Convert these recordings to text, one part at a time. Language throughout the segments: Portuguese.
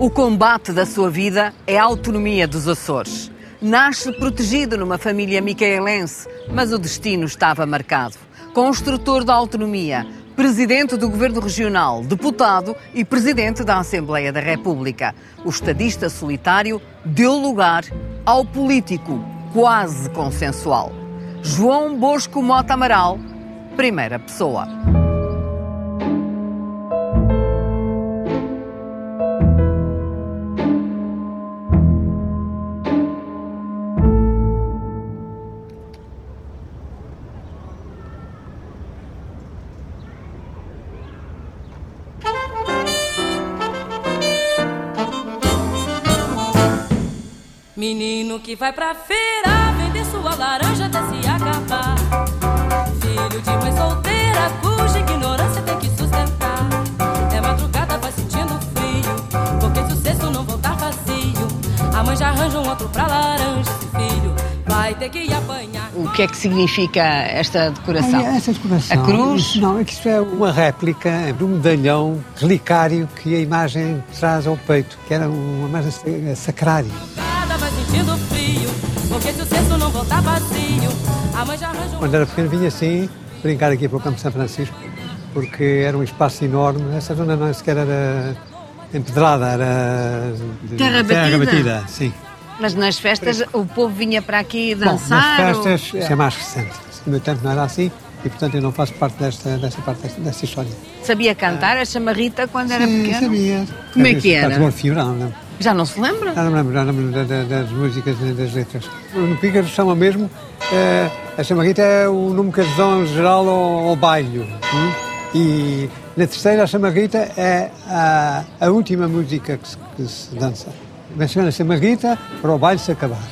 O combate da sua vida é a autonomia dos Açores. Nasce protegido numa família micaelense, mas o destino estava marcado. Construtor da autonomia, presidente do governo regional, deputado e presidente da Assembleia da República. O estadista solitário deu lugar ao político quase consensual. João Bosco Mota Amaral, primeira pessoa. Que vai pra feira vender sua laranja até se acabar. Filho de mãe solteira cuja ignorância tem que sustentar. É madrugada, vai sentindo frio, porque se o cesto não voltar vazio, a mãe já arranja um outro pra laranja. Esse filho vai ter que apanhar. O que é que significa esta decoração? Olha, essa decoração. A cruz? Isso, não, é que isso é uma réplica do medalhão relicário que a imagem traz ao peito, que era uma imagem sacrária. Porque se o cesto não voltar vazio, a mãe já arranja um Quando era pequeno vinha assim, brincar aqui para o Campo de São Francisco, porque era um espaço enorme. Essa zona não sequer era empedrada, era de Terra batida? sim. Mas nas festas o povo vinha para aqui Bom, dançar? nas ou- festas isso é mais recente. No meu tempo não era assim e, portanto, eu não faço parte desta, desta parte desta, desta história. Sabia cantar a chamarrita quando era Sim, pequeno? sabia. Como é que era? Orfeu, não, não. Já não se lembra? Já não me lembro, já não me lembro da- da- das músicas nem das letras. No Pícaro chama mesmo, eh, a chamarrita é o nome que eles dão em geral ao, ao baile. hum? E na terceira, a chamarrita é a, a última música que se, que se dança. Menciona a chamarrita para o baile se acabar.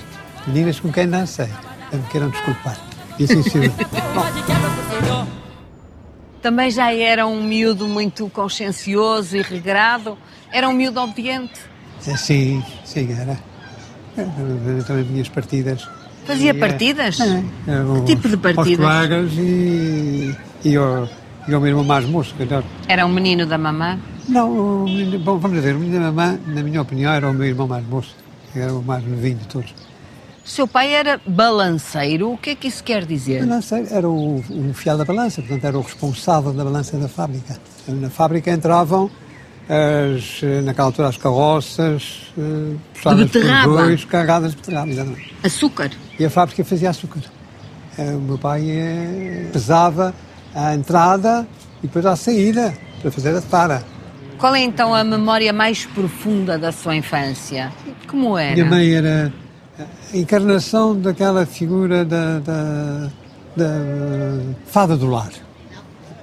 Meninas com quem dancei, não me queiram desculpar. E assim quebra pro senhor. Também já era um miúdo muito consciencioso e regrado. Era um miúdo obediente. Sim, sim, era. Era Também minhas partidas. Fazia E, partidas? É, é, o- tipo de partidas? Aos colegas e, e, ao, e ao meu irmão mais moço. que era- um menino da mamã? Não, menino- bom, vamos ver, o menino da mamã, na minha opinião, era o meu irmão mais moço. que Era o mais novinho de todos. Seu pai era balanceiro. O que é que isso quer dizer? Não sei, era o, o fiel da balança, portanto, era o responsável da balança da fábrica. Na fábrica entravam, as, naquela altura, as carroças, eh, puxadas por beterraba. dois, carregadas de beterraba, exatamente. Açúcar. E a fábrica fazia açúcar. Eh, O meu pai eh, pesava a entrada e depois a saída para fazer a tara. Qual é então a memória mais profunda da sua infância? Como era? Minha mãe era a encarnação daquela figura da, da, da fada do lar.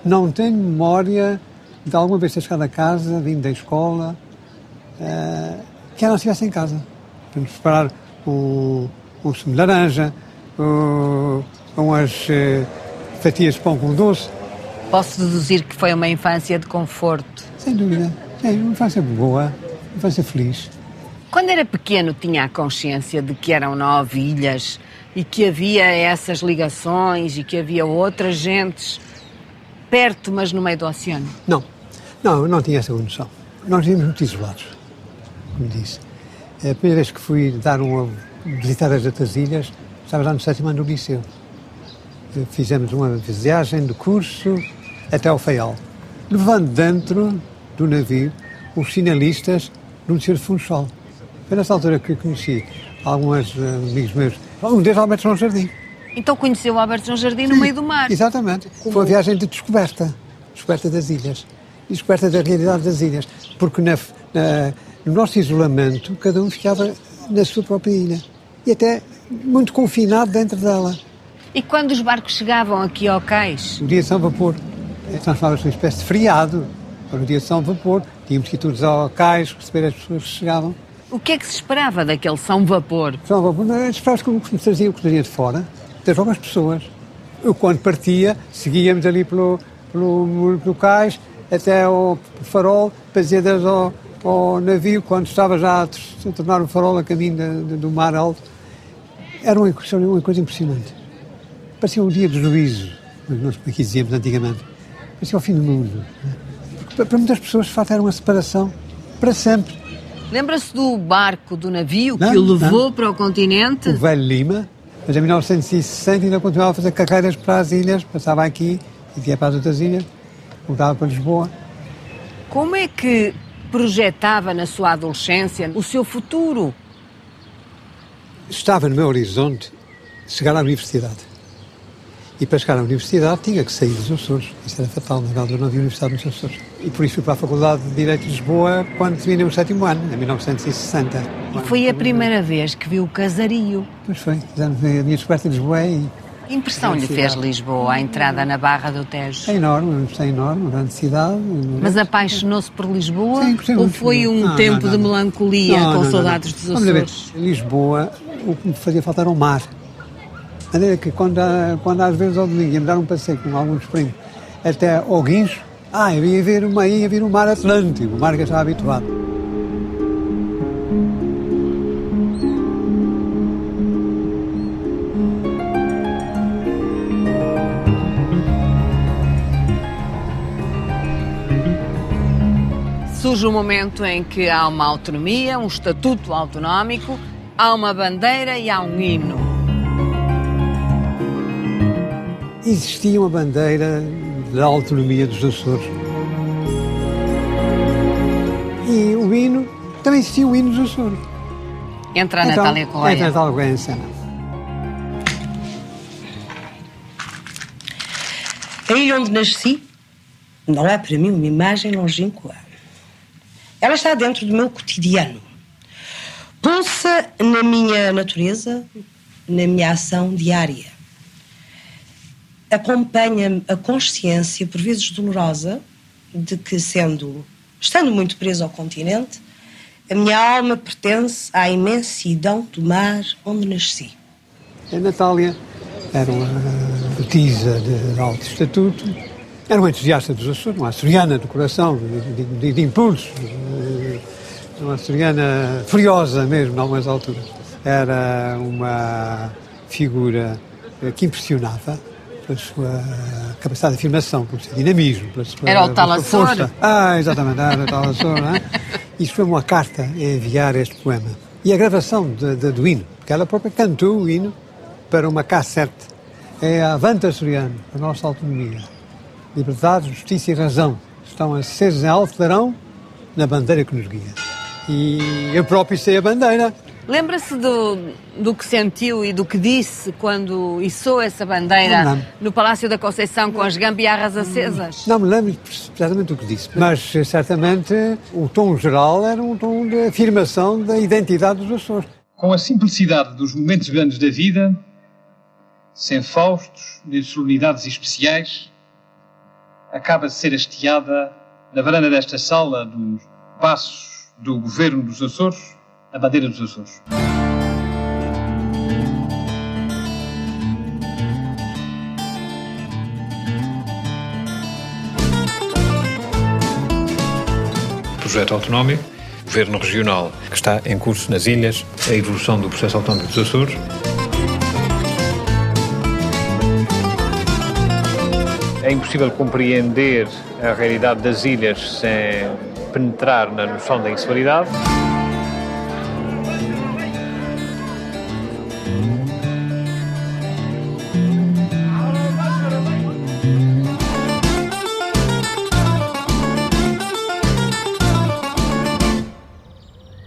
Não tenho memória de alguma vez ter chegado a casa, vindo da escola, eh, que ela não estivesse em casa. Para nos preparar um, um sumo de laranja, um, umas eh, fatias de pão com doce. Posso deduzir que foi uma infância de conforto. Sem dúvida. É uma infância boa, uma infância feliz. Quando era pequeno, tinha a consciência de que eram nove ilhas e que havia essas ligações e que havia outras gentes perto, mas no meio do oceano. Não, não, não tinha essa noção. Nós vivemos muito isolados, como disse. A primeira vez que fui dar uma, visitar as outras ilhas, estava lá no sétimo ano do liceu. Fizemos uma viagem de curso até ao Faial, levando dentro do navio os finalistas do de Funchal. Foi nessa altura que conheci alguns eh, amigos meus, um deles Alberto João Jardim. Então conheceu o Alberto João Jardim no meio do mar. Exatamente. Foi uma viagem de descoberta. Descoberta das ilhas. Descoberta da realidade das ilhas. Porque na- na- no nosso isolamento, cada um ficava na sua própria ilha. E até muito confinado dentro dela. E quando os barcos chegavam aqui ao cais, O dia de São Vapor transformava-se numa espécie de feriado. Para o dia de São Vapor, tínhamos que ir todos ao cais, receber as pessoas que chegavam. o que é que se esperava daquele São Vapor? São Vapor, as pessoas que me traziam, que trazia de fora, das próprias pessoas. Eu, quando partia, seguíamos ali pelo, pelo, pelo cais até ao farol, para dizer adeus ao, ao navio, quando estava já a a tornar o farol a caminho da- da- do mar alto. Era uma coisa, uma coisa impressionante. Parecia um dia de juízo, nós aqui dizíamos antigamente. Parecia o fim do mundo. Porque para- para muitas pessoas, de facto, era uma separação para sempre. Lembra-se do barco, do navio Não, que o levou não. para o continente? O velho Lima, mas em 1960 ainda continuava a fazer carreiras para as ilhas, passava aqui e ia para as outras ilhas, voltava para Lisboa. Como é que projetava na sua adolescência o seu futuro? Estava no meu horizonte chegar à universidade. E para chegar à universidade tinha que sair dos Açores. Isso era fatal, na altura não havia universidade nos Açores. E por isso fui para a Faculdade de Direito de Lisboa quando terminei o sétimo ano, em 1960. E foi a primeira vez que viu o casario. Pois foi, a minha descoberta de Lisboa é Que impressão lhe fez Lisboa, a entrada na Barra do Tejo? é enorme, é enorme, uma grande cidade. Mas apaixonou-se por Lisboa? Sim, ou foi um Não, tempo não, de não. melancolia Não, com saudades dos Vamos ver, Açores? Lisboa, o que me fazia falta era o mar. De maneira que quando, quando às vezes ao domingo ia me dar um passeio com alguns primos até ao Guincho, ah, eu ia ver, uma, ia ver o mar Atlântico, o mar que eu estava habituado. Surge o momento em que há uma autonomia, um estatuto autonómico, há uma bandeira e há um hino. Existia uma bandeira da autonomia dos Açores. E o hino, também existia o hino dos Açores. Entra a Então, Natália Correia. Entra a Natália Correia em cena. A ilha onde nasci não é para mim uma imagem longínqua. Ela está dentro do meu cotidiano. Pulsa na minha natureza, na minha ação diária. Acompanha-me a consciência, por vezes dolorosa, de que, sendo, estando muito preso ao continente, a minha alma pertence à imensidão do mar onde nasci. A Natália era uma petisa de alto estatuto, era uma entusiasta dos Açores, uma açoriana do coração, de, de, de impulso, uma açoriana furiosa mesmo, em algumas alturas. Era uma figura eh, que impressionava pela sua capacidade de afirmação, pelo seu dinamismo, pela sua, Era o pela sua Talassor? força. Ah, exatamente, era o Talassor, não é? Isto foi uma carta a enviar este poema. E a gravação de, de, do hino, porque ela própria cantou o hino para uma cassete. É a Avante Açoriano, a nossa autonomia. Liberdade, justiça e razão estão acesos em alto clarão na bandeira que nos guia. E eu próprio sei a bandeira. Lembra-se do, do que sentiu e do que disse quando içou essa bandeira Não, não. no Palácio da Conceição com as gambiarras acesas? Não me lembro exatamente do que disse, mas certamente o tom geral era um tom de afirmação da identidade dos Açores. com a simplicidade dos momentos grandes da vida, sem faustos nem solenidades especiais, acaba de ser hasteada na varanda desta sala dos passos do governo dos Açores, a bandeira dos Açores. projeto autonómico, governo regional que está em curso nas ilhas, a evolução do processo autonómico dos Açores. É impossível compreender a realidade das ilhas sem penetrar na noção da insularidade.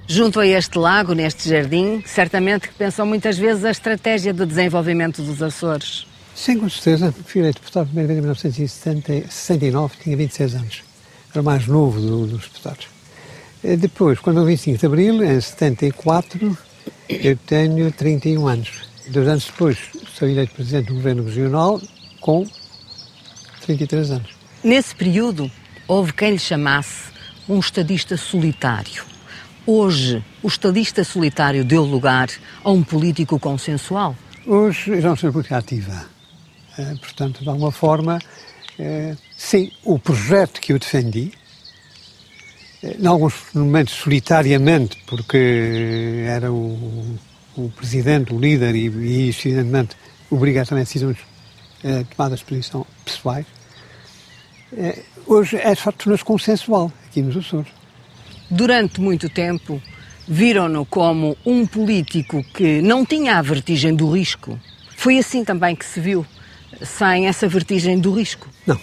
Junto a este lago, neste jardim, certamente que pensam muitas vezes a estratégia de desenvolvimento dos Açores. Sim, com certeza. Fui eleito deputado primeira vez em 1969, tinha 26 anos. Era o mais novo do- dos deputados. Eh, Depois, quando eu 25 de Abril, em 74, eu tenho 31 anos. Dois anos depois, sou eleito presidente do Governo Regional com 33 anos. Nesse período, houve quem lhe chamasse um estadista solitário. Hoje, o estadista solitário deu lugar a um político consensual. Hoje já não sou política ativa. Eh, portanto, de alguma forma, eh, sim, o projeto que eu defendi, eh, em alguns momentos solitariamente, porque era o, o presidente, o líder, e, e evidentemente, obriga também a decisões eh, tomadas posição pessoais, hoje é de facto tornou-se consensual aqui nos Açores. Durante muito tempo, Viram-no como um político que não tinha a vertigem do risco. Foi assim também que se viu, sem essa vertigem do risco. Não,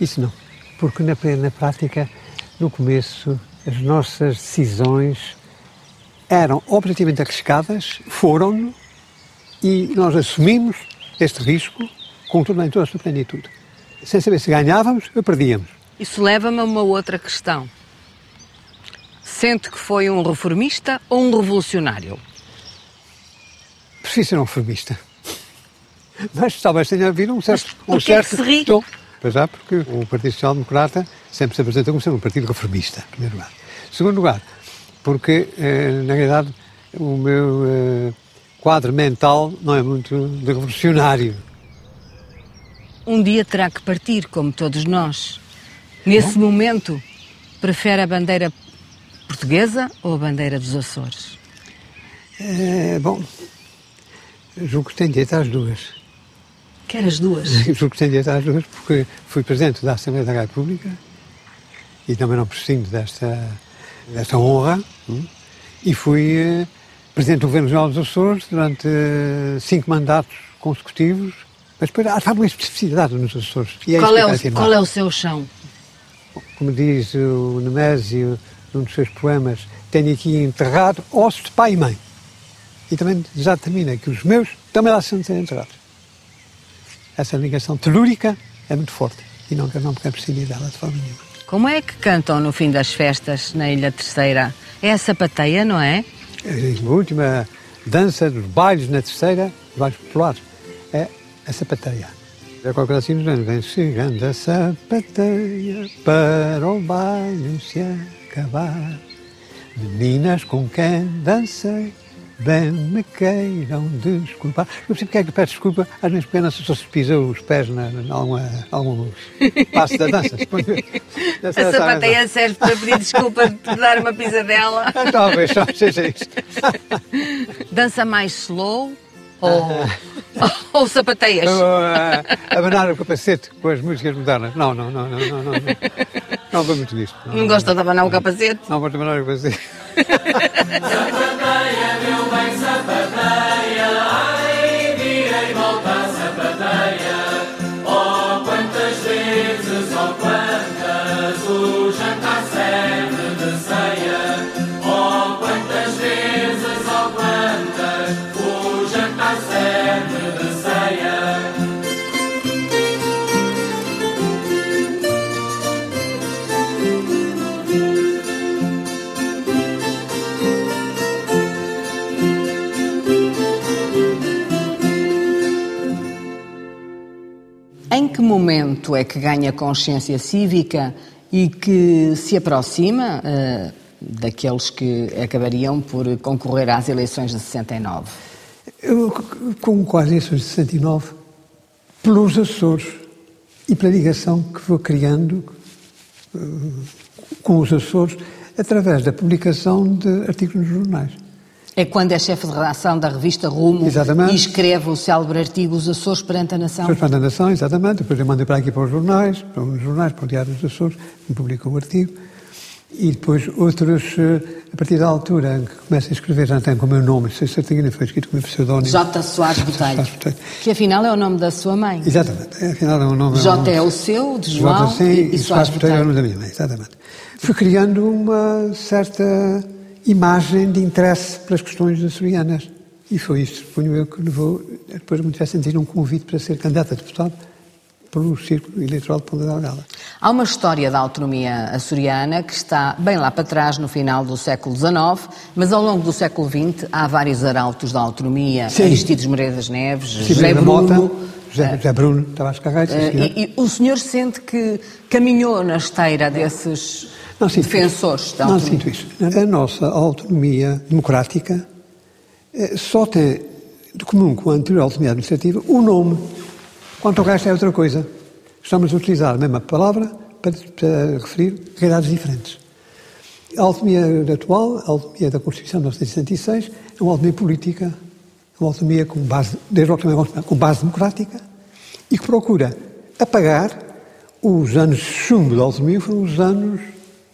isso não. Porque na, na prática, no começo, as nossas decisões eram objetivamente arriscadas, foram e nós assumimos este risco com toda, em toda a sua plenitude. Sem saber se ganhávamos ou perdíamos. Isso leva-me a uma outra questão. Sente que foi um reformista ou um revolucionário? Preciso ser um reformista. Mas talvez tenha havido um certo. Mas um certo... que se ri? Estou. Pois já, porque o Partido Social Democrata sempre se apresenta como sendo um partido reformista, em primeiro lugar. Em segundo lugar, porque, eh, na realidade, o meu eh, quadro mental não é muito de revolucionário. Um dia terá que partir, como todos nós. Nesse Bom. momento, prefere a bandeira portuguesa ou a bandeira dos Açores? É, bom, julgo que tem direito às duas. Quer as duas? tem direito às duas porque fui presidente da Assembleia da República e também não prescindo desta, desta honra hum, e fui eh, presidente do Governo Regional dos Açores durante eh, cinco mandatos consecutivos mas depois há uma especificidade nos Açores. É qual, é o, qual é o seu chão? Como diz o Nemésio num dos seus poemas, tenho aqui enterrado ossos de pai e mãe. E também já termina que os meus também lá são enterrados. Essa ligação telúrica é muito forte e não, não me prescindir dela de forma nenhuma. Como é que cantam no fim das festas na Ilha Terceira? É a sapateia, não é? é a última dança dos bailes na Terceira, os bailes populares, é a sapateia. É qualquer assim nos anos, vem chegando a sapateia para o baile se acabar. Meninas com quem dancei, bem me queiram desculpar. Eu sei porque é que peço desculpa, às vezes pequenas só se pisou os pés na, na alguma, algum passo da dança. a sapateia serve para pedir desculpa de dar uma pisadela. Talvez só seja isto. Dança mais slow ou... Ou sapateias? Uh, abanar o capacete com as músicas modernas. Não, não, não, não, não. Não, não, não vou muito disto. Não, gosta de abanar o capacete? Não, vou abanar o capacete. sapateia, meu bem, sapateia, que momento é que ganha consciência cívica e que se aproxima uh, daqueles que acabariam por concorrer às eleições de 69? Eu concorro às eleições de 69 pelos Açores e pela ligação que vou criando uh, com os Açores através da publicação de artigos nos jornais. É quando é chefe de redação da revista Rumo exatamente. e escreve o célebre artigo Os Açores perante a Nação. Açores perante a Nação, exatamente. Depois eu mando para aqui para os jornais, para os jornais, para o Diário dos Açores, que publica o artigo. E depois outros, eh, a partir da altura que começo a escrever, já tem com o meu nome, se artigo foi escrito com o meu pseudónimo. J. Soares Botelho. Que afinal é o nome da sua mãe. Exatamente. Afinal é o nome... J é o seu, de João, J, sim, e, e Soares Botelho é o nome da minha mãe, exatamente. Fui criando uma certa imagem de interesse pelas questões açorianas. E foi isto, suponho eu, que levou, depois me tivesse sentido um convite para ser candidato a deputado pelo Círculo Eleitoral de Ponta Delgada. Há uma história da autonomia açoriana que está bem lá para trás, no final do século XIX, mas ao longo do século XX há vários arautos da autonomia, Sim. Aristides Moreira das Neves, Sim, José Bruno... Mota, José, José Bruno, Tavares Carreiro, uh, e, e o senhor sente que caminhou na esteira desses não defensores da autonomia? Não sinto isso. A nossa autonomia democrática eh, só tem de comum com a anterior autonomia administrativa o nome. Quanto ao resto é outra coisa. Estamos a utilizar a mesma palavra para, para referir realidades diferentes. A autonomia atual, a autonomia da Constituição de 1966, é uma autonomia política, é uma autonomia com base, desde logo com base democrática e que procura apagar os anos de chumbo da autonomia, foram os anos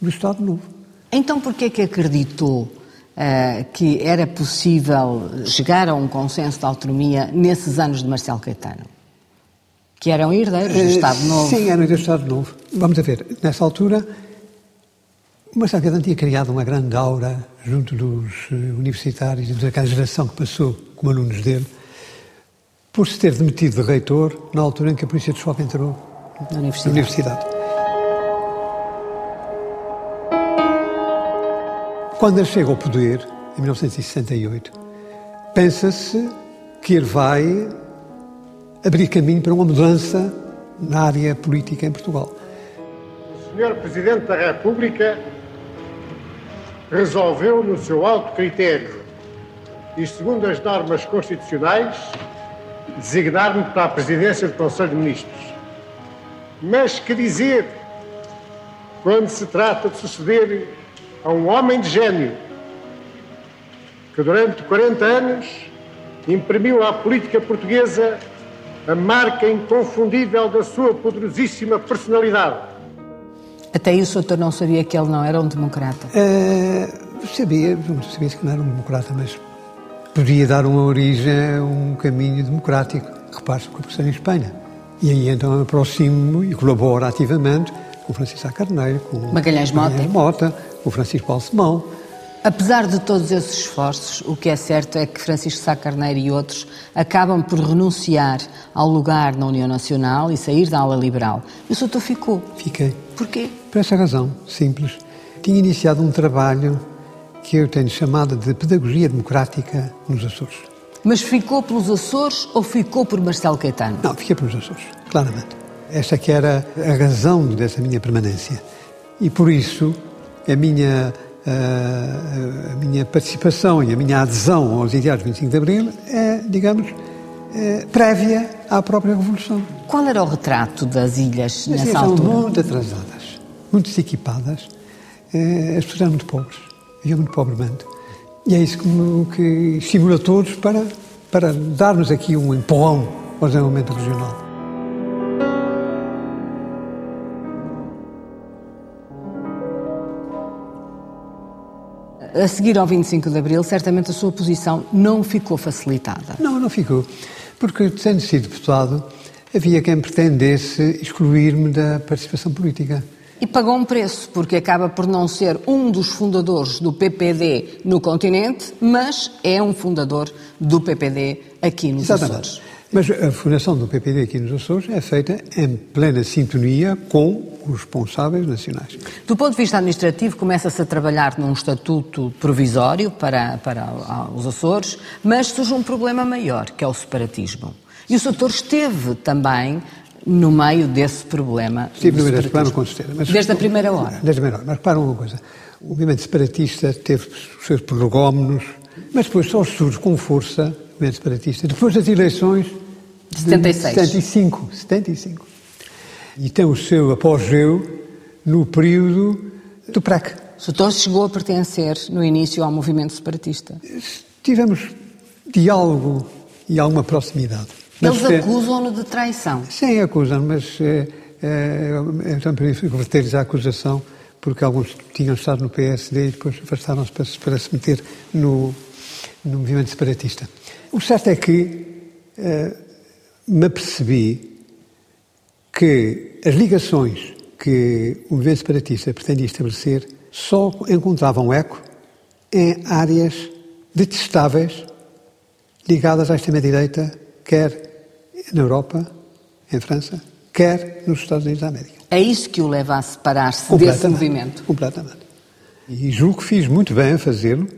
do Estado Novo. Então, por que é que acreditou uh, que era possível chegar a um consenso de autonomia nesses anos de Marcelo Caetano? Que eram herdeiros do Estado Novo. Sim, eram herdeiros do Estado Novo. Vamos a ver, nessa altura, Marcelo Caetano tinha criado uma grande aura junto dos universitários e daquela geração que passou como alunos dele, por se ter demitido de reitor na altura em que a polícia de choque entrou na universidade. Na universidade. Quando ele chega ao poder, em 1968, pensa-se que ele vai abrir caminho para uma mudança na área política em Portugal. O Sr. Presidente da República resolveu, no seu alto critério e segundo as normas constitucionais, designar-me para a presidência do Conselho de Ministros. Mas que dizer quando se trata de suceder a um homem de gênio que durante 40 anos imprimiu à política portuguesa a marca inconfundível da sua poderosíssima personalidade. Até isso o doutor não sabia que ele não era um democrata? Uh, sabia, sabia que não era um democrata, mas podia dar uma origem a um caminho democrático. Repare-se com a pressão em Espanha. E aí então aproximo e colaboro ativamente com Francisco Carneiro, com Magalhães Mota. Magalhães Mota, com Francisco Balsemão. Apesar de todos esses esforços, o que é certo é que Francisco Sá Carneiro e outros acabam por renunciar ao lugar na União Nacional e sair da ala liberal. E o Soutor ficou. Fiquei. Porquê? Por essa razão, simples. Tinha iniciado um trabalho que eu tenho chamado de Pedagogia Democrática nos Açores. Mas ficou pelos Açores ou ficou por Marcelo Caetano? Não, fiquei pelos Açores, claramente. Esta que era a razão dessa minha permanência. E por isso, a minha a, a minha participação e a minha adesão aos ideais do 25 de Abril é, digamos, é, prévia à própria Revolução. Qual era o retrato das ilhas As nessa ilhas altura? Eram muito atrasadas, muito desequipadas, é, as pessoas eram muito pobres, viviam muito pobremente. E é isso que, que estimula todos para, para darmos aqui um empurrão ao desenvolvimento regional. A seguir ao 25 de Abril, certamente a sua posição não ficou facilitada. Não, não ficou. Porque, tendo sido deputado, havia quem pretendesse excluir-me da participação política. E pagou um preço, porque acaba por não ser um dos fundadores do PPD no continente, mas é um fundador do PPD aqui nos Exatamente. Açores. Mas a fundação do PPD aqui nos Açores é feita em plena sintonia com os responsáveis nacionais. Do ponto de vista administrativo, começa-se a trabalhar num estatuto provisório para, para os Açores, mas surge um problema maior, que é o separatismo. E o setor esteve também no meio desse problema. Estive no meio desse problema, com certeza. Mas, Desde a primeira hora. Desde a primeira hora. Mas reparam uma coisa. O movimento separatista teve os seus prolegómenos, mas depois só surge com força o movimento separatista depois das eleições De 76. 75. 75. E tem o seu apogeu no período do PREC. O setor chegou a pertencer, no início, ao movimento separatista. Tivemos diálogo e alguma proximidade. Eles eh, acusam-no de traição. Sim, acusam, mas eh, eh, eu também reverter-lhes a acusação porque alguns tinham estado no PSD e depois afastaram-se para, se- para se meter no, no movimento separatista. O certo é que eh, me apercebi que as ligações que o movimento separatista pretendia estabelecer só encontravam eco em áreas detestáveis ligadas à extrema-direita, quer na Europa, em França, quer nos Estados Unidos da América. É isso que o leva a separar-se desse movimento. Completamente. E julgo que fiz muito bem a fazê-lo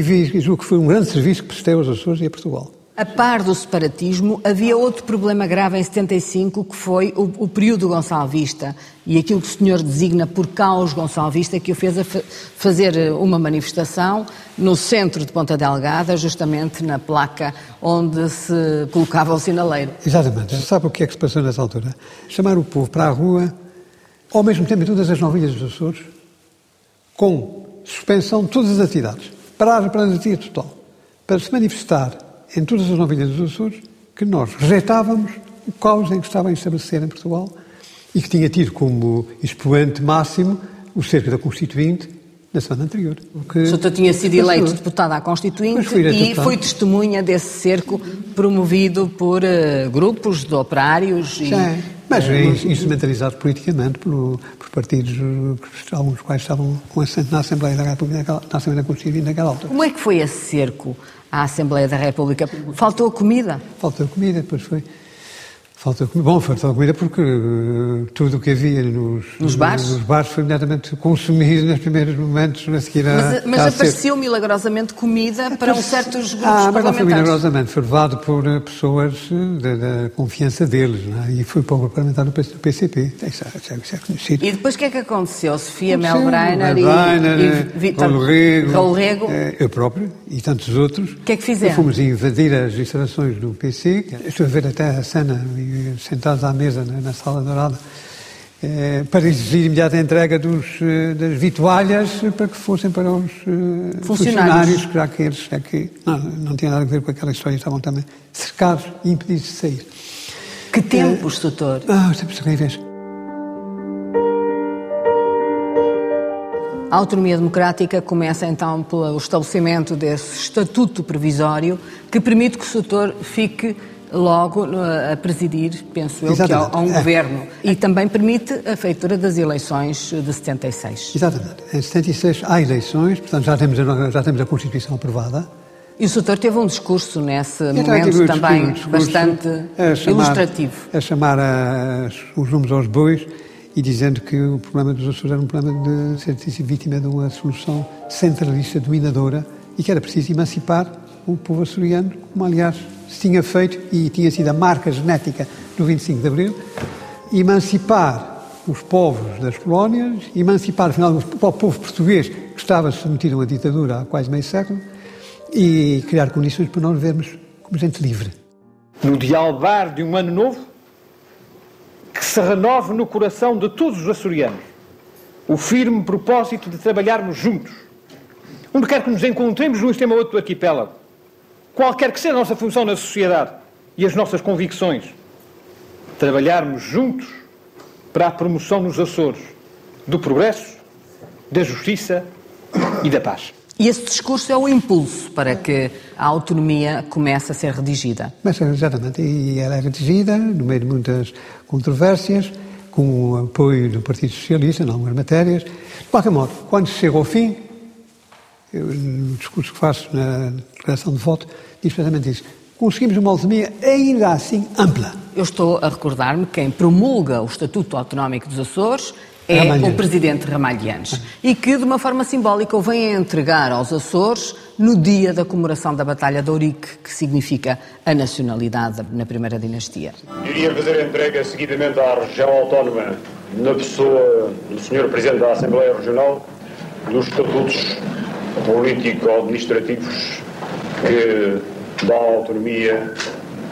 e julgo que foi um grande serviço que prestei aos Açores e a Portugal. A par do separatismo, havia outro problema grave em 75, que foi o, o período gonçalvista e aquilo que o senhor designa por caos gonçalvista, que o fez a fa- fazer eh, uma manifestação no centro de Ponta Delgada, justamente na placa onde se colocava o sinaleiro. Exatamente. Sabe o que é que se passou nessa altura? Chamar o povo para a rua, ao mesmo tempo em todas as novilhas dos Açores, com suspensão de todas as atividades. Para a dia total. Para se manifestar em todas as novilhas dos Açores que nós rejeitávamos o caos em que estava a estabelecer em Portugal e que tinha tido como expoente máximo o cerco da Constituinte na semana anterior. O que O senhor tinha sido eleito deputado à Constituinte fui e deputado. foi testemunha desse cerco promovido por eh, grupos de operários e... Mas é instrumentalizado politicamente por, por partidos, eh, alguns dos quais estavam com assento na Assembleia da República, naquela- na Assembleia da Constituinte naquela altura. Como é que foi esse cerco à Assembleia da República? Faltou comida? Faltou comida, depois foi. Faltou comida. Bom, faltou comida porque eh, tudo o que havia nos, Nos bares? nos bares foi imediatamente consumido nos primeiros momentos a seguir a. Mas, mas apareceu milagrosamente comida para uns certos grupos Ah, mas não foi milagrosamente, foi levado por eh, pessoas eh, da, confiança deles, não é? e foi para o parlamentar do PC do PCP. Isso é, isso é- isso é conhecido. E depois o que é que aconteceu? Sofia Sim, Melbreiner e, e Vítor Raul Rego, eh, eu próprio e tantos outros. O que é que fizeram? Fomos invadir as instalações do PC. Estou a ver até a cena, eh, sentados à mesa na, na sala dourada, eh, para exigir imediata entrega dos, eh, das vitualhas eh, para que fossem para os eh, Funcionários. funcionários, já que eles é que não, não tinha nada a ver com aquela história, estavam também cercados e impedidos de sair. Que tempos, doutor? Ah, os tempos terríveis. A autonomia democrática começa então pelo estabelecimento desse estatuto provisório que permite que o setor fique logo a presidir, penso eu, que a um governo. E também permite a feitura das eleições de 76. Exatamente. Em 76 há eleições, portanto já temos a, já temos a Constituição aprovada. E o setor teve um discurso nesse E momento um também discurso bastante a chamar- ilustrativo. A chamar a- os números aos bois e dizendo que o problema dos Açores era um problema de ser vítima de uma solução centralista, dominadora, e que era preciso emancipar o povo açoriano, como aliás se tinha feito e tinha sido a marca genética do 25 de Abril, emancipar os povos das colónias, emancipar, afinal, o povo português que estava submetido a uma ditadura há quase meio século, e criar condições para nós vivermos como gente livre. no dialbar de um ano novo, que se renove no coração de todos os açorianos o firme propósito de trabalharmos juntos, onde quer que nos encontremos sistema ou outro do arquipélago, qualquer que seja a nossa função na sociedade e as nossas convicções, trabalharmos juntos para a promoção nos Açores do progresso, da justiça e da paz. E esse discurso é o impulso para que a autonomia comece a ser redigida. Mas, exatamente, e ela é redigida no meio de muitas controvérsias, com o apoio do Partido Socialista em algumas matérias. De qualquer modo, quando se chega ao fim, eu, no discurso que faço na declaração de voto, diz precisamente isso. Conseguimos uma autonomia ainda assim ampla. Eu estou a recordar-me que quem promulga o Estatuto Autonómico dos Açores é Ramalhianes. o presidente Ramalhianes e que, de uma forma simbólica, o vem a entregar aos Açores no dia da comemoração da Batalha de Ourique, que significa a nacionalidade na primeira dinastia. Iria fazer a entrega seguidamente à região autónoma, na pessoa do Sr. Presidente da Assembleia Regional, dos estatutos político-administrativos que dão à autonomia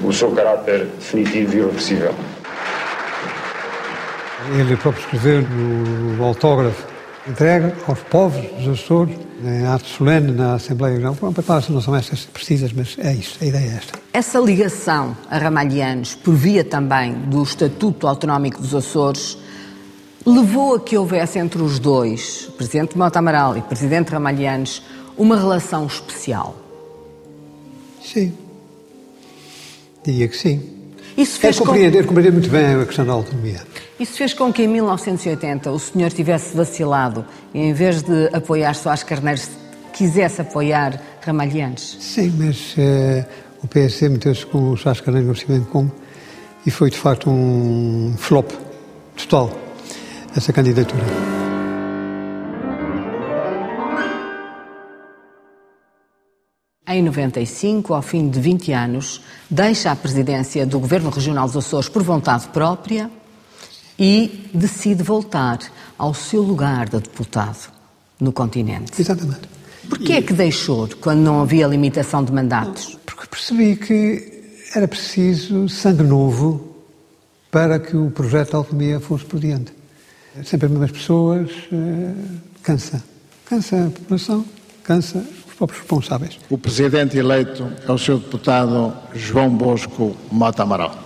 o seu caráter definitivo e irreversível. Ele próprio escreveu no autógrafo entrega aos povos dos Açores, em ato solene na Assembleia Geral. Bom, Palavras não são estas precisas, mas é isso, a ideia é esta. Essa ligação a Ramalhianos, por via também do Estatuto Autonómico dos Açores, levou a que houvesse entre os dois, Presidente Mota Amaral e Presidente Ramalhianos, uma relação especial. Sim. Diria que sim. Isso É fez, com, compreender, compreender muito bem a questão da autonomia. isso fez com que em 1980 o senhor tivesse vacilado e, em vez de apoiar Soares Carneiros, quisesse apoiar Ramalhianos. Sim, mas eh, o PSD meteu-se com o Soares Carneiro no Cimento com e foi de facto um flop total essa candidatura. Em 95, ao fim de 20 anos, deixa a presidência do Governo Regional dos Açores por vontade própria e decide voltar ao seu lugar de deputado no continente. Exatamente. Porquê é que deixou quando não havia limitação de mandatos? Porque percebi que era preciso sangue novo para que o projeto da autonomia fosse por diante. Sempre as mesmas pessoas, eh, cansa. Cansa a população, cansa os próprios responsáveis. O presidente eleito é o seu deputado João Bosco Mota Amaral.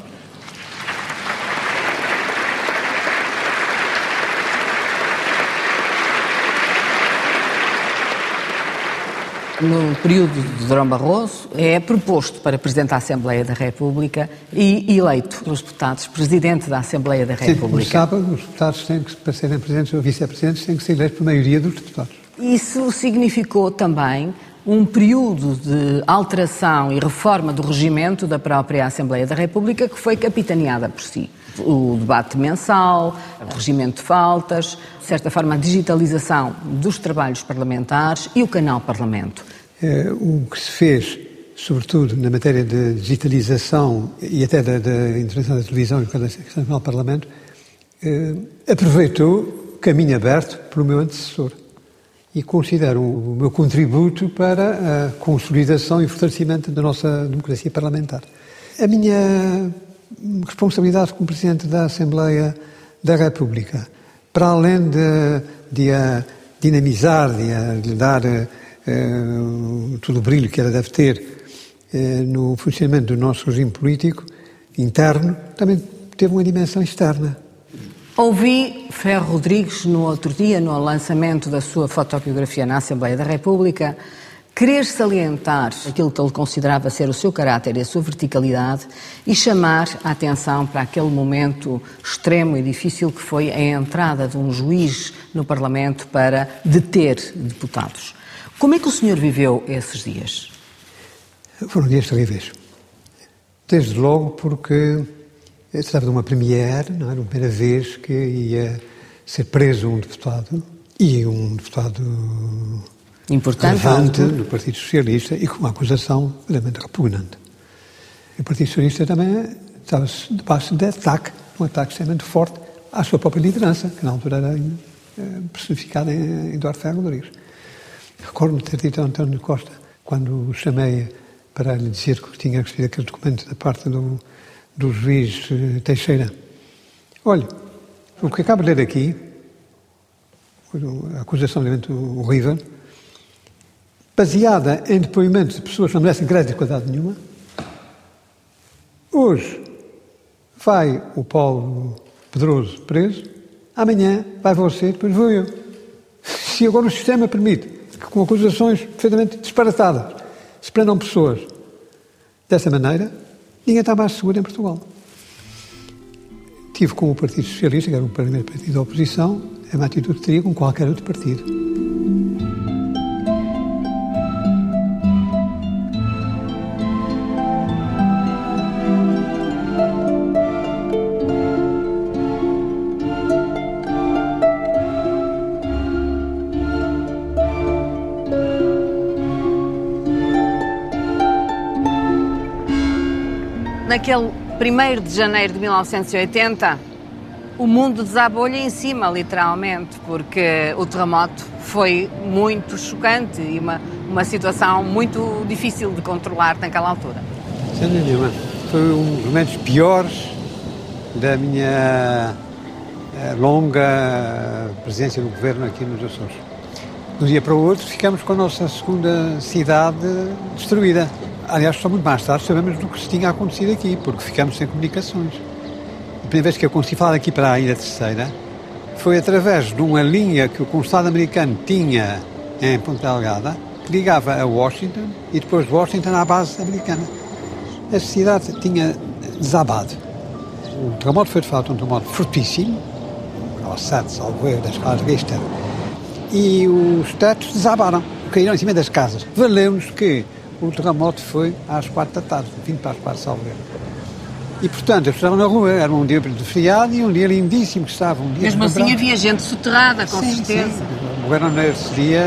No período de Durão Barroso, é proposto para Presidente da Assembleia da República e eleito pelos deputados Presidente da Assembleia da Sim, como República. sabe, os deputados têm que, para serem presidentes ou vice-presidentes, têm que ser eleitos por maioria dos deputados. Isso significou também um período de alteração e reforma do regimento da própria Assembleia da República que foi capitaneada por si. O debate mensal, o regimento de faltas, de certa forma a digitalização dos trabalhos parlamentares e o canal Parlamento. Eh, o que se fez, sobretudo na matéria de digitalização e até da, da intervenção da televisão e do Parlamento, eh, aproveitou caminho aberto pelo meu antecessor e considero o meu contributo para a consolidação e fortalecimento da nossa democracia parlamentar. A minha responsabilidade como Presidente da Assembleia da República, para além de, de a dinamizar, de a lhe dar eh, todo o brilho que ela deve ter eh, no funcionamento do nosso regime político interno, também teve uma dimensão externa. Ouvi Ferro Rodrigues no outro dia, no lançamento da sua fotobiografia na Assembleia da República, querer salientar aquilo que ele considerava ser o seu caráter e a sua verticalidade e chamar a atenção para aquele momento extremo e difícil que foi a entrada de um juiz no Parlamento para deter deputados. Como é que o senhor viveu esses dias? Foram dias terríveis. Desde logo porque se tratava de uma premiere, não era a primeira vez que ia ser preso um deputado e um deputado Importante. relevante do Partido Socialista e com uma acusação realmente repugnante. O Partido Socialista também estava debaixo de ataque, um ataque extremamente forte à sua própria liderança, que na altura era eh, personificada em Eduardo Ferro Rodrigues. Recordo-me de ter dito a António Costa, quando o chamei para lhe dizer que tinha recebido aquele documento da parte do, do juiz eh, Teixeira. Olha, o que acabo de ler aqui, a acusação realmente horrível, baseada em depoimentos de pessoas que não merecem crédito de qualidade nenhuma. Hoje vai o Paulo Pedroso preso, amanhã vai você, depois vou eu. Se agora o sistema permite que com acusações perfeitamente disparatadas se prendam pessoas dessa maneira, ninguém está mais seguro em Portugal. Tive com o Partido Socialista, que era o primeiro partido da oposição, é uma atitude que teria com qualquer outro partido. Naquele 1 de janeiro de 1980, o mundo desabou-lhe em cima, literalmente, porque o terremoto foi muito chocante e uma, uma situação muito difícil de controlar naquela altura. Sem nenhuma. Foi um dos momentos piores da minha eh, longa presença no governo aqui nos Açores. De um dia para o outro ficamos com a nossa segunda cidade destruída. Aliás, só muito mais tarde sabemos do que se tinha acontecido aqui, porque ficamos sem comunicações. A primeira vez que eu consegui falar aqui para a Ilha Terceira foi através de uma linha que o consulado americano tinha em Ponta Delgada, que ligava a Washington e depois de Washington à base americana. A cidade tinha desabado. O terremoto foi, de facto, um terremoto fortíssimo, aos sete, salvo erro, das Richter, e os tetos desabaram, caíram em cima das casas. Valeu-nos que o terremoto foi às quatro da tarde, 20 para as quatro, salvo. E, portanto, eu estava na rua, era um dia de feriado e um dia lindíssimo que estava. Um dia Mesmo assim havia gente soterrada, com Sim, certeza. sim. Morreram nesse dia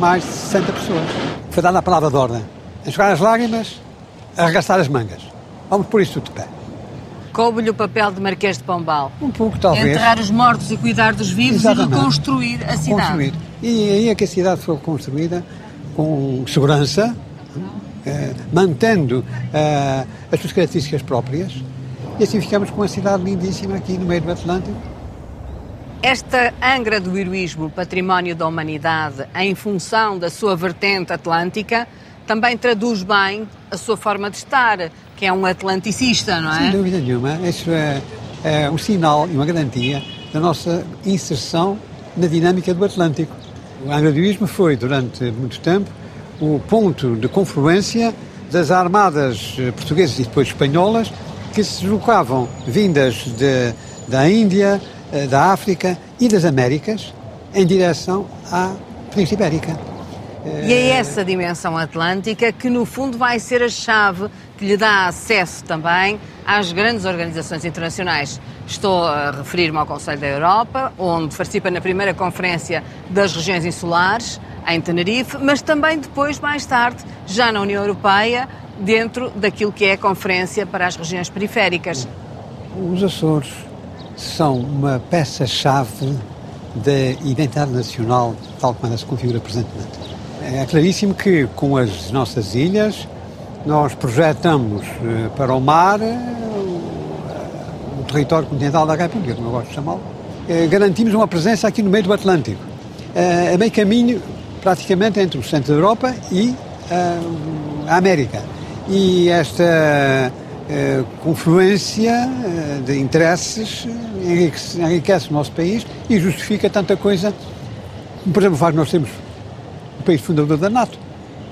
mais de 60 pessoas. Foi dada a palavra de ordem. Enxugar as lágrimas, arregaçar as mangas. Vamos pôr isto tudo de pé. Coube-lhe o papel de Marquês de Pombal. Um pouco, talvez. Enterrar os mortos e cuidar dos vivos Exatamente. e reconstruir a cidade. Construir. E aí é que a cidade foi construída com segurança, eh, mantendo eh, as suas características próprias, e assim ficamos com uma cidade lindíssima aqui no meio do Atlântico. Esta Angra do Heroísmo, património da humanidade, em função da sua vertente atlântica, também traduz bem a sua forma de estar, que é um atlanticista, não Sem é? dúvida nenhuma, isso é, é um sinal e uma garantia da nossa inserção na dinâmica do Atlântico. O angradoísmo foi, durante muito tempo, o ponto de confluência das armadas eh, portuguesas e depois espanholas que se deslocavam vindas de, da Índia, eh, da África e das Américas em direção à Península Ibérica. E é essa dimensão atlântica que, no fundo, vai ser a chave que lhe dá acesso também às grandes organizações internacionais. Estou a referir-me ao Conselho da Europa, onde participa na primeira conferência das regiões insulares, em Tenerife, mas também depois, mais tarde, já na União Europeia, dentro daquilo que é a Conferência para as Regiões Periféricas. Os Açores são uma peça-chave da identidade nacional, tal como ela se configura presentemente. É claríssimo que com as nossas ilhas nós projetamos eh, para o mar território continental da República, como eu gosto de chamá-lo. Eh, Garantimos uma presença aqui no meio do Atlântico, a meio caminho praticamente entre o centro da Europa e a América. E esta confluência de interesses enriquece, o nosso país e justifica tanta coisa, por exemplo, faz nós temos o país fundador da NATO.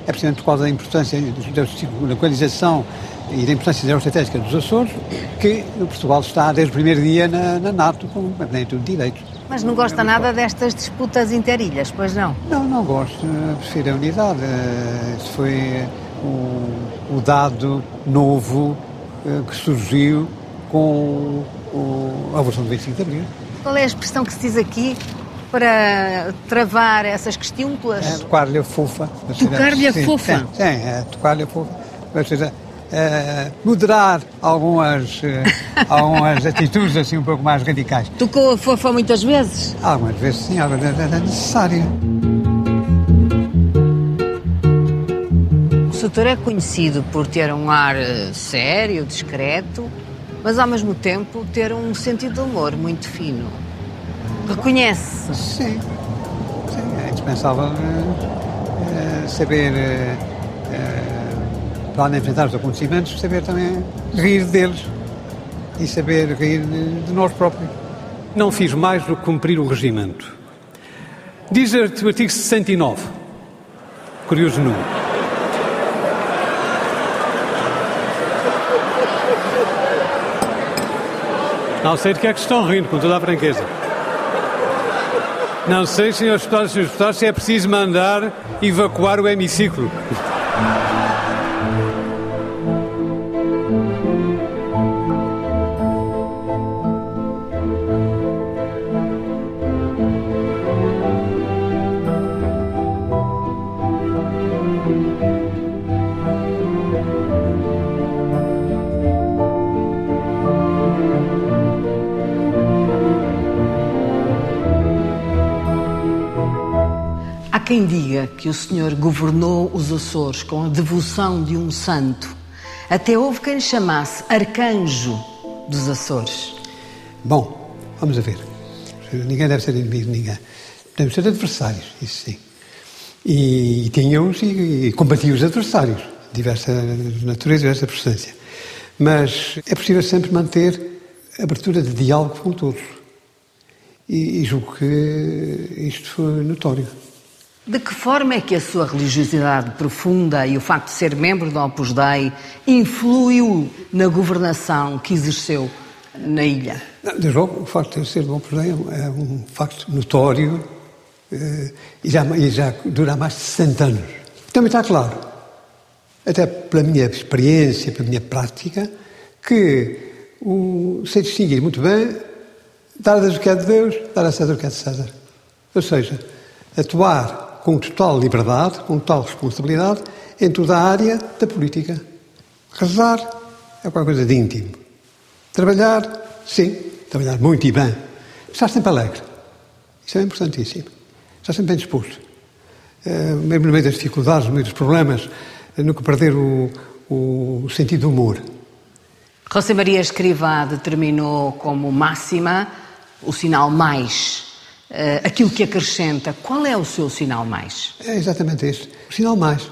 É precisamente por causa da importância da localização e da importância geoestratégica dos Açores que Portugal está desde o primeiro dia na, na NATO com pleno de direitos. Mas não gosta nada destas disputas interilhas, pois não? Não, não gosto. Prefiro a unidade. Isso foi o, o dado novo eh, que surgiu com o, a Revolução do 25 de Abril. Qual é a expressão que se diz aqui para travar essas questões? É, tocar-lhe a fofa. Tocar-lhe a fofa? Sim, sim é, tocar-lhe a fofa. Ou seja, é, moderar algumas, é, algumas atitudes assim um pouco mais radicais. Tocou a fofa muitas vezes? Algumas vezes sim, algumas vezes é necessário. O setor é conhecido por ter um ar eh, sério, discreto, mas ao mesmo tempo ter um sentido de humor muito fino. Reconhece? Sim. Sim é indispensável uh, saber, uh, uh, para além de enfrentar os acontecimentos, saber também rir deles e saber rir de, de nós próprios. Não fiz mais do que cumprir o regimento. Diz o artigo 69. Curioso número. Não sei de que é que estão rindo, com toda a franqueza. Não sei, senhores deputados senhores deputados, se é preciso mandar evacuar o hemiciclo. Que o senhor governou os Açores com a devoção de um santo. Até houve quem lhe chamasse arcanjo dos Açores. Bom, vamos a ver. Ninguém deve ser inimigo de ninguém. Devemos ser adversários, isso sim. E, e tínhamos e, e combatia os adversários, diversa natureza, diversa procedência. Mas é possível sempre manter abertura de diálogo com todos. E, e julgo que isto foi notório. De que forma é que a sua religiosidade profunda e o facto de ser membro da Opus Dei influiu na governação que exerceu na ilha? Desde logo, o facto de ser do Opus Dei é um facto notório eh, e, já, e já dura mais de 60 anos. Também está claro, até pela minha experiência, pela minha prática, que o, sei distinguir muito bem dar a Deus o que é de Deus, dar a César o que é de César. Ou seja, atuar com total liberdade, com total responsabilidade em toda a área da política. Rezar é qualquer coisa de íntimo. Trabalhar, sim, trabalhar muito e bem. Estar sempre alegre. Isso é importantíssimo. Estar sempre bem disposto. Uh, mesmo no meio das dificuldades, no meio dos problemas, uh, nunca perder o, o, sentido do humor. José Maria Escrivá determinou como máxima o sinal mais aquilo que acrescenta. Qual é o seu sinal mais? É exatamente este. O sinal mais.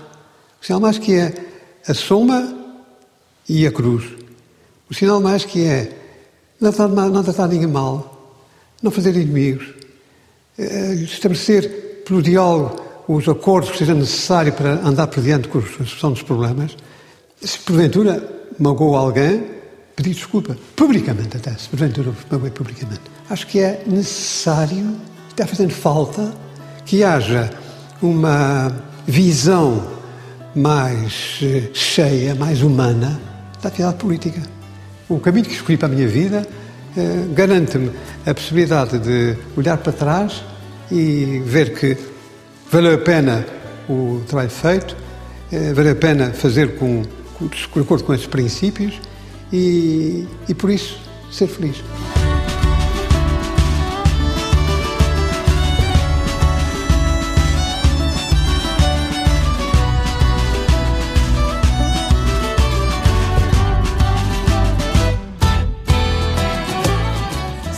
O sinal mais que é a soma e a cruz. O sinal mais que é não tratar, não tratar ninguém mal, não fazer inimigos, uh, estabelecer pelo diálogo os acordos que sejam necessários para andar por diante com a solução dos problemas. Se porventura magoou alguém, pedir desculpa, publicamente até, se porventura magoei publicamente. Acho que é necessário, está fazendo falta, que haja uma visão mais eh, cheia, mais humana da atividade política. O caminho que escolhi para a minha vida eh, garante-me a possibilidade de olhar para trás e ver que valeu a pena o trabalho feito, eh, valeu a pena fazer com, com, de acordo com esses princípios e, e por isso ser feliz.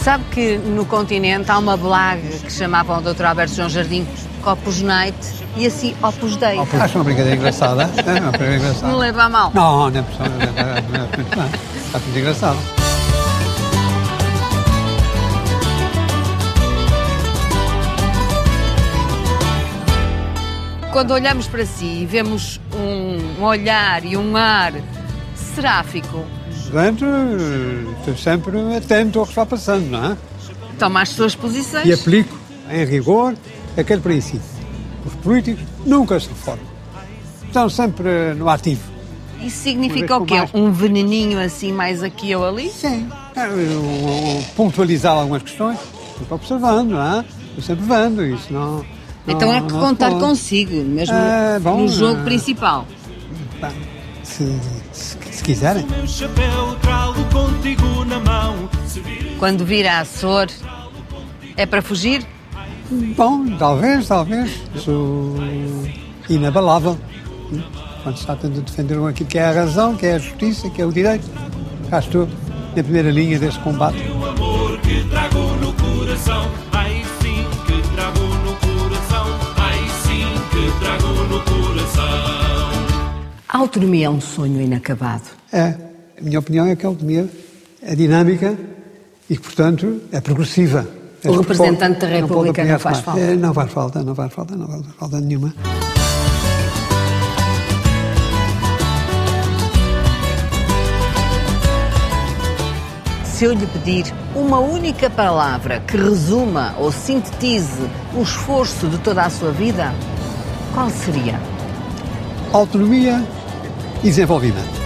Sabe que no continente há uma blague que chamavam o Dr. Alberto João Jardim Opus Night e assim Opus Dei. Acho uma brincadeira engraçada. É uma brincadeira engraçada. Não leva a mal. Não, não é bem. Está muito engraçado. Quando olhamos para si e vemos um olhar e um ar seráfico, Portanto, estou sempre atento ao que está passando, não é? toma as suas posições. E aplico, em rigor, aquele princípio. Os políticos nunca se reformam. Estão sempre no ativo. Isso significa o quê? mais. Um veneninho assim mais aqui ou ali? Sim. É, eu- Pontualizar algumas questões. Estou observando, não é? Estou sempre vendo isso. Não, Então não- há que não contar respondo. consigo, mesmo É, bom, no jogo é. principal. Bem, se, se, se quiserem. Se vir Quando vira Açor, é para fugir? Bom, talvez, talvez. Sou inabalável. Quando se trata de defender aquilo que é a razão, que é a justiça, que é o direito. Cá estou na primeira linha desse combate. o amor que trago no coração. Ai sim que trago no coração. Ai sim que trago no coração. A autonomia é um sonho inacabado. É, a minha opinião é que a autonomia é dinâmica e que, portanto, é progressiva. O representante da Não pode República não apoiar-se faz mais. falta. É, não faz falta, não faz falta, não faz falta nenhuma. Se eu lhe pedir uma única palavra que resuma ou sintetize o esforço de toda a sua vida, qual seria? Autonomia e desenvolvimento.